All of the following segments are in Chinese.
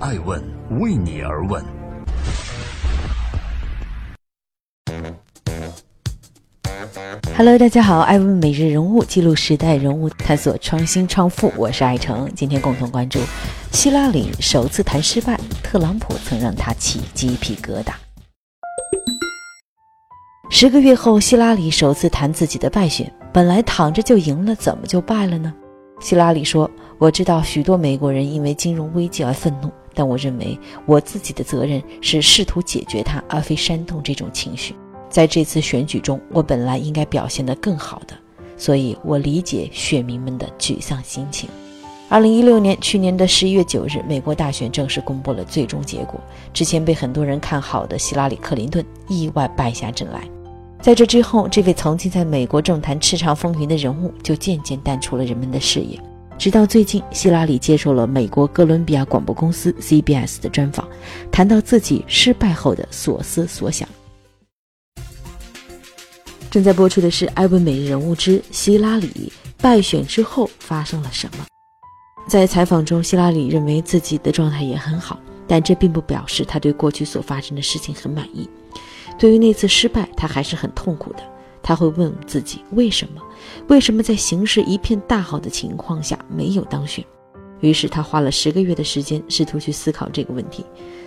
爱问为你而问。Hello，大家好，爱问每日人物记录时代人物，探索创新创富，我是爱成。今天共同关注希拉里首次谈失败，特朗普曾让他起鸡皮疙瘩。十个月后，希拉里首次谈自己的败选，本来躺着就赢了，怎么就败了呢？希拉里说：“我知道许多美国人因为金融危机而愤怒，但我认为我自己的责任是试图解决它，而非煽动这种情绪。”在这次选举中，我本来应该表现得更好的，所以我理解选民们的沮丧心情。二零一六年，去年的十一月九日，美国大选正式公布了最终结果。之前被很多人看好的希拉里·克林顿意外败下阵来。在这之后，这位曾经在美国政坛叱咤风云的人物就渐渐淡出了人们的视野。直到最近，希拉里接受了美国哥伦比亚广播公司 CBS 的专访，谈到自己失败后的所思所想。正在播出的是《艾问每日人物之希拉里败选之后发生了什么》。在采访中，希拉里认为自己的状态也很好，但这并不表示他对过去所发生的事情很满意。对于那次失败，他还是很痛苦的。他会问自己：为什么？为什么在形势一片大好的情况下没有当选？于是他花了十个月的时间，试图去思考这个问题。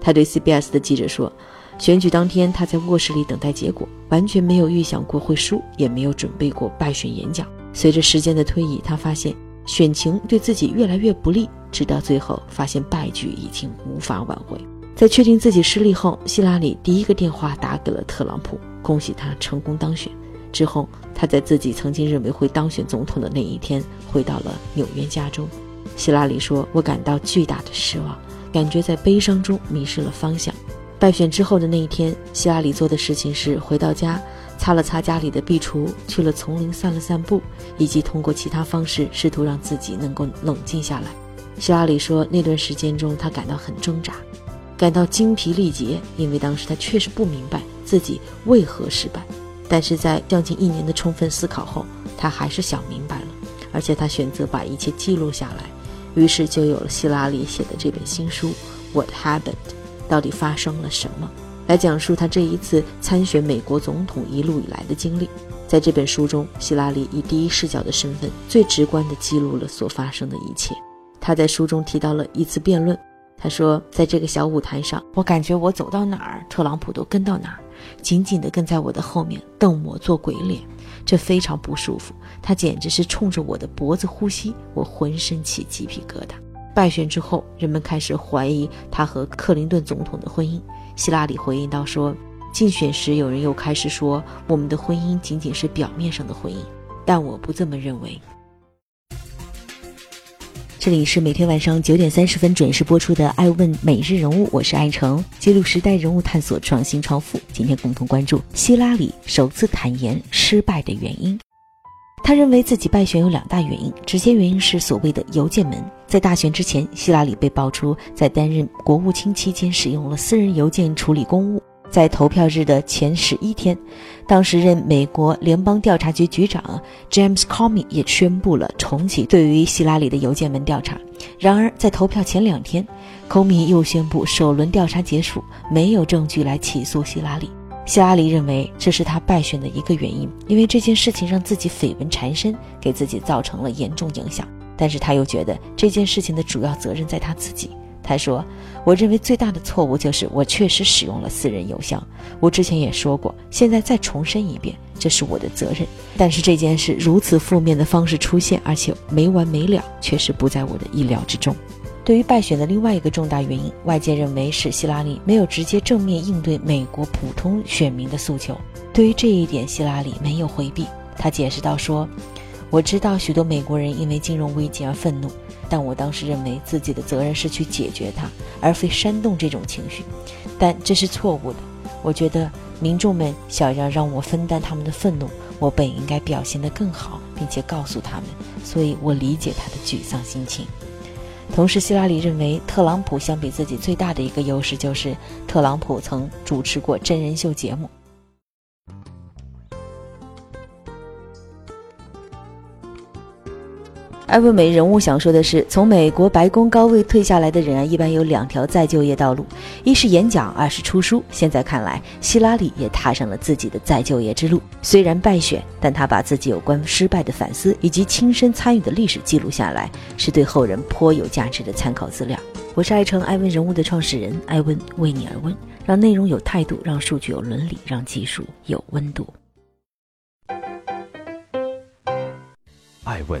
他对 CBS 的记者说。选举当天，他在卧室里等待结果，完全没有预想过会输，也没有准备过败选演讲。随着时间的推移，他发现选情对自己越来越不利，直到最后发现败局已经无法挽回。在确定自己失利后，希拉里第一个电话打给了特朗普，恭喜他成功当选。之后，他在自己曾经认为会当选总统的那一天，回到了纽约家中。希拉里说：“我感到巨大的失望，感觉在悲伤中迷失了方向。”败选之后的那一天，希拉里做的事情是回到家，擦了擦家里的壁橱，去了丛林散了散步，以及通过其他方式试图让自己能够冷静下来。希拉里说，那段时间中他感到很挣扎，感到精疲力竭，因为当时他确实不明白自己为何失败。但是在将近一年的充分思考后，他还是想明白了，而且他选择把一切记录下来，于是就有了希拉里写的这本新书《What Happened》。到底发生了什么？来讲述他这一次参选美国总统一路以来的经历。在这本书中，希拉里以第一视角的身份，最直观地记录了所发生的一切。他在书中提到了一次辩论，他说：“在这个小舞台上，我感觉我走到哪儿，特朗普都跟到哪儿，紧紧地跟在我的后面，瞪我做鬼脸，这非常不舒服。他简直是冲着我的脖子呼吸，我浑身起鸡皮疙瘩。”败选之后，人们开始怀疑他和克林顿总统的婚姻。希拉里回应道：“说竞选时有人又开始说我们的婚姻仅仅是表面上的婚姻，但我不这么认为。”这里是每天晚上九点三十分准时播出的《爱问每日人物》，我是爱成，记录时代人物，探索创新创富。今天共同关注希拉里首次坦言失败的原因。他认为自己败选有两大原因，直接原因是所谓的邮件门。在大选之前，希拉里被爆出在担任国务卿期间使用了私人邮件处理公务。在投票日的前十一天，当时任美国联邦调查局局长 James Comey 也宣布了重启对于希拉里的邮件门调查。然而，在投票前两天，Comey 又宣布首轮调查结束，没有证据来起诉希拉里。希拉里认为这是他败选的一个原因，因为这件事情让自己绯闻缠身，给自己造成了严重影响。但是他又觉得这件事情的主要责任在他自己。他说：“我认为最大的错误就是我确实使用了私人邮箱。我之前也说过，现在再重申一遍，这是我的责任。但是这件事如此负面的方式出现，而且没完没了，确实不在我的意料之中。”对于败选的另外一个重大原因，外界认为是希拉里没有直接正面应对美国普通选民的诉求。对于这一点，希拉里没有回避。他解释道：“说，我知道许多美国人因为金融危机而愤怒，但我当时认为自己的责任是去解决它，而非煽动这种情绪。但这是错误的。我觉得民众们想要让我分担他们的愤怒，我本应该表现得更好，并且告诉他们。所以我理解他的沮丧心情。”同时，希拉里认为，特朗普相比自己最大的一个优势就是，特朗普曾主持过真人秀节目。艾问美人物想说的是，从美国白宫高位退下来的人啊，一般有两条再就业道路，一是演讲，二是出书。现在看来，希拉里也踏上了自己的再就业之路。虽然败选，但他把自己有关失败的反思以及亲身参与的历史记录下来，是对后人颇有价值的参考资料。我是爱成艾问人物的创始人，艾问为你而问，让内容有态度，让数据有伦理，让技术有温度。爱问。